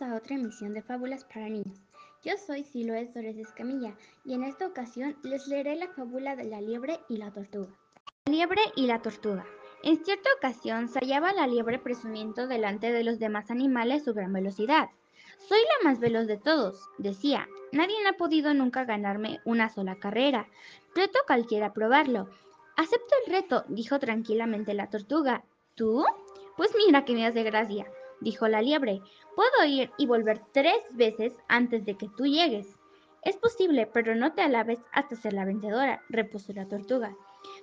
a otra emisión de Fábulas para Niños. Yo soy Siloé Torres Escamilla y en esta ocasión les leeré la fábula de la liebre y la tortuga. La liebre y la tortuga. En cierta ocasión se hallaba la liebre presumiendo delante de los demás animales su gran velocidad. Soy la más veloz de todos, decía. Nadie ha podido nunca ganarme una sola carrera. Reto cualquiera probarlo. Acepto el reto, dijo tranquilamente la tortuga. ¿Tú? Pues mira que me hace gracia dijo la liebre. Puedo ir y volver tres veces antes de que tú llegues. Es posible, pero no te alabes hasta ser la vencedora, repuso la tortuga.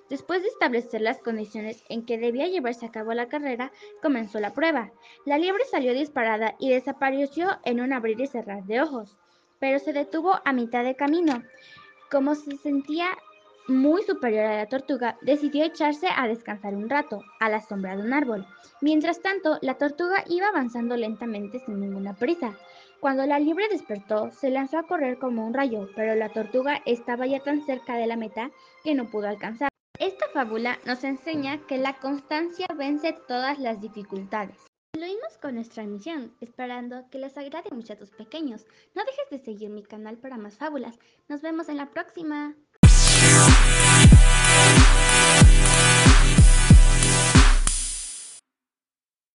Después de establecer las condiciones en que debía llevarse a cabo la carrera, comenzó la prueba. La liebre salió disparada y desapareció en un abrir y cerrar de ojos, pero se detuvo a mitad de camino. Como se sentía muy superior a la tortuga, decidió echarse a descansar un rato, a la sombra de un árbol. Mientras tanto, la tortuga iba avanzando lentamente sin ninguna prisa. Cuando la liebre despertó, se lanzó a correr como un rayo, pero la tortuga estaba ya tan cerca de la meta que no pudo alcanzar. Esta fábula nos enseña que la constancia vence todas las dificultades. Concluimos con nuestra emisión, esperando que les agrade a tus pequeños. No dejes de seguir mi canal para más fábulas. Nos vemos en la próxima.